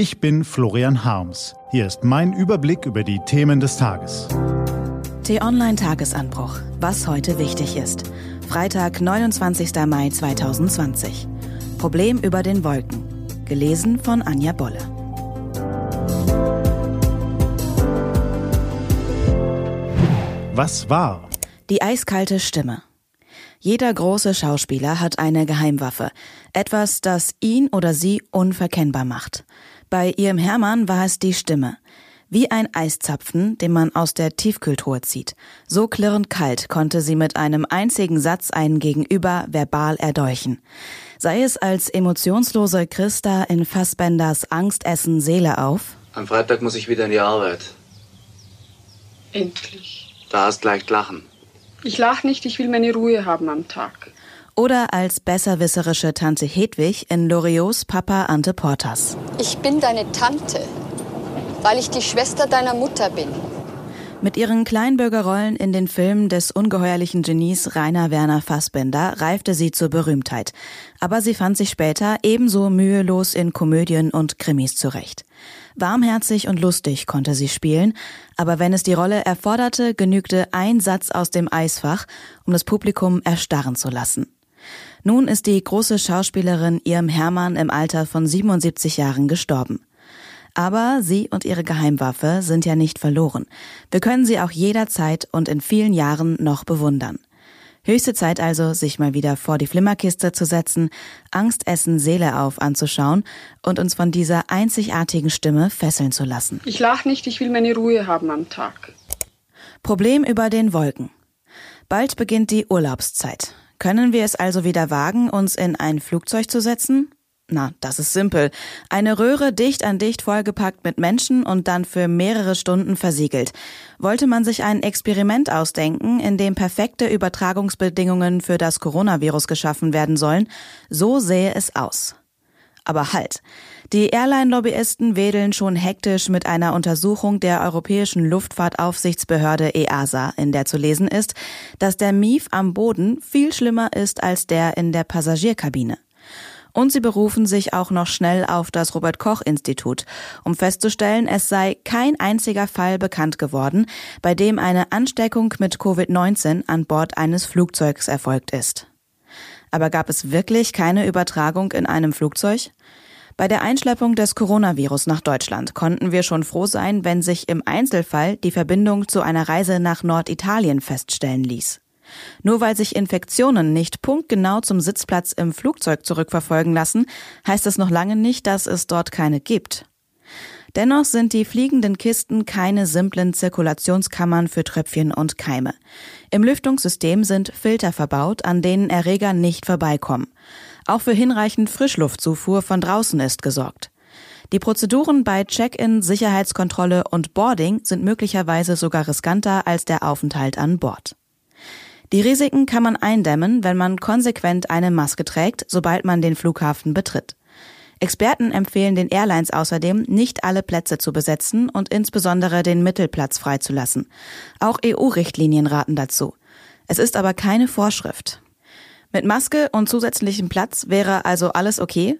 Ich bin Florian Harms. Hier ist mein Überblick über die Themen des Tages. T-Online Tagesanbruch. Was heute wichtig ist. Freitag, 29. Mai 2020. Problem über den Wolken. Gelesen von Anja Bolle. Was war? Die eiskalte Stimme. Jeder große Schauspieler hat eine Geheimwaffe. Etwas, das ihn oder sie unverkennbar macht. Bei ihrem Hermann war es die Stimme. Wie ein Eiszapfen, den man aus der Tiefkühltruhe zieht. So klirrend kalt konnte sie mit einem einzigen Satz einen Gegenüber verbal erdolchen. Sei es als emotionslose Christa in Fassbenders Angstessen Seele auf. Am Freitag muss ich wieder in die Arbeit. Endlich. Da hast leicht lachen. Ich lach nicht, ich will meine Ruhe haben am Tag. Oder als besserwisserische Tante Hedwig in Loriots Papa Ante Portas. Ich bin deine Tante, weil ich die Schwester deiner Mutter bin. Mit ihren Kleinbürgerrollen in den Filmen des ungeheuerlichen Genies Rainer Werner Fassbender reifte sie zur Berühmtheit. Aber sie fand sich später ebenso mühelos in Komödien und Krimis zurecht. Warmherzig und lustig konnte sie spielen, aber wenn es die Rolle erforderte, genügte ein Satz aus dem Eisfach, um das Publikum erstarren zu lassen. Nun ist die große Schauspielerin Irm Hermann im Alter von 77 Jahren gestorben. Aber sie und ihre Geheimwaffe sind ja nicht verloren. Wir können sie auch jederzeit und in vielen Jahren noch bewundern. Höchste Zeit also, sich mal wieder vor die Flimmerkiste zu setzen, Angst essen Seele auf anzuschauen und uns von dieser einzigartigen Stimme fesseln zu lassen. Ich lach nicht, ich will meine Ruhe haben am Tag. Problem über den Wolken. Bald beginnt die Urlaubszeit. Können wir es also wieder wagen, uns in ein Flugzeug zu setzen? Na, das ist simpel. Eine Röhre dicht an dicht vollgepackt mit Menschen und dann für mehrere Stunden versiegelt. Wollte man sich ein Experiment ausdenken, in dem perfekte Übertragungsbedingungen für das Coronavirus geschaffen werden sollen, so sähe es aus. Aber halt. Die Airline-Lobbyisten wedeln schon hektisch mit einer Untersuchung der Europäischen Luftfahrtaufsichtsbehörde EASA, in der zu lesen ist, dass der Mief am Boden viel schlimmer ist als der in der Passagierkabine. Und sie berufen sich auch noch schnell auf das Robert Koch Institut, um festzustellen, es sei kein einziger Fall bekannt geworden, bei dem eine Ansteckung mit Covid-19 an Bord eines Flugzeugs erfolgt ist. Aber gab es wirklich keine Übertragung in einem Flugzeug? Bei der Einschleppung des Coronavirus nach Deutschland konnten wir schon froh sein, wenn sich im Einzelfall die Verbindung zu einer Reise nach Norditalien feststellen ließ. Nur weil sich Infektionen nicht punktgenau zum Sitzplatz im Flugzeug zurückverfolgen lassen, heißt es noch lange nicht, dass es dort keine gibt. Dennoch sind die fliegenden Kisten keine simplen Zirkulationskammern für Tröpfchen und Keime. Im Lüftungssystem sind Filter verbaut, an denen Erreger nicht vorbeikommen. Auch für hinreichend Frischluftzufuhr von draußen ist gesorgt. Die Prozeduren bei Check-in, Sicherheitskontrolle und Boarding sind möglicherweise sogar riskanter als der Aufenthalt an Bord. Die Risiken kann man eindämmen, wenn man konsequent eine Maske trägt, sobald man den Flughafen betritt. Experten empfehlen den Airlines außerdem, nicht alle Plätze zu besetzen und insbesondere den Mittelplatz freizulassen. Auch EU-Richtlinien raten dazu. Es ist aber keine Vorschrift. Mit Maske und zusätzlichem Platz wäre also alles okay?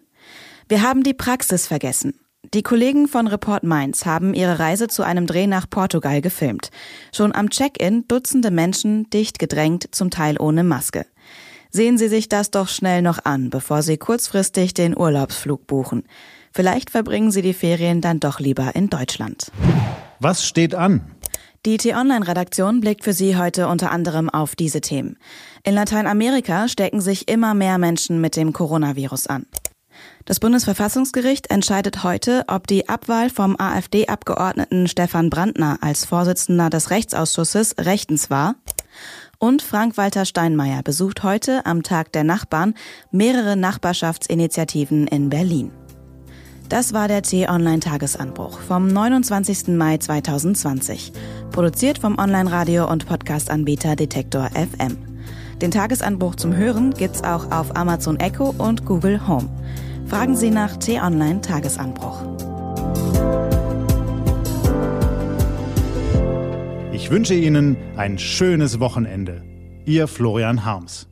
Wir haben die Praxis vergessen. Die Kollegen von Report Mainz haben ihre Reise zu einem Dreh nach Portugal gefilmt. Schon am Check-in Dutzende Menschen dicht gedrängt, zum Teil ohne Maske. Sehen Sie sich das doch schnell noch an, bevor Sie kurzfristig den Urlaubsflug buchen. Vielleicht verbringen Sie die Ferien dann doch lieber in Deutschland. Was steht an? Die T-Online-Redaktion blickt für Sie heute unter anderem auf diese Themen. In Lateinamerika stecken sich immer mehr Menschen mit dem Coronavirus an. Das Bundesverfassungsgericht entscheidet heute, ob die Abwahl vom AfD-Abgeordneten Stefan Brandner als Vorsitzender des Rechtsausschusses rechtens war. Und Frank-Walter Steinmeier besucht heute am Tag der Nachbarn mehrere Nachbarschaftsinitiativen in Berlin. Das war der T-Online-Tagesanbruch vom 29. Mai 2020. Produziert vom Online-Radio- und Podcast-Anbieter Detektor FM. Den Tagesanbruch zum Hören gibt's auch auf Amazon Echo und Google Home. Fragen Sie nach T-Online Ich wünsche Ihnen ein schönes Wochenende. Ihr Florian Harms.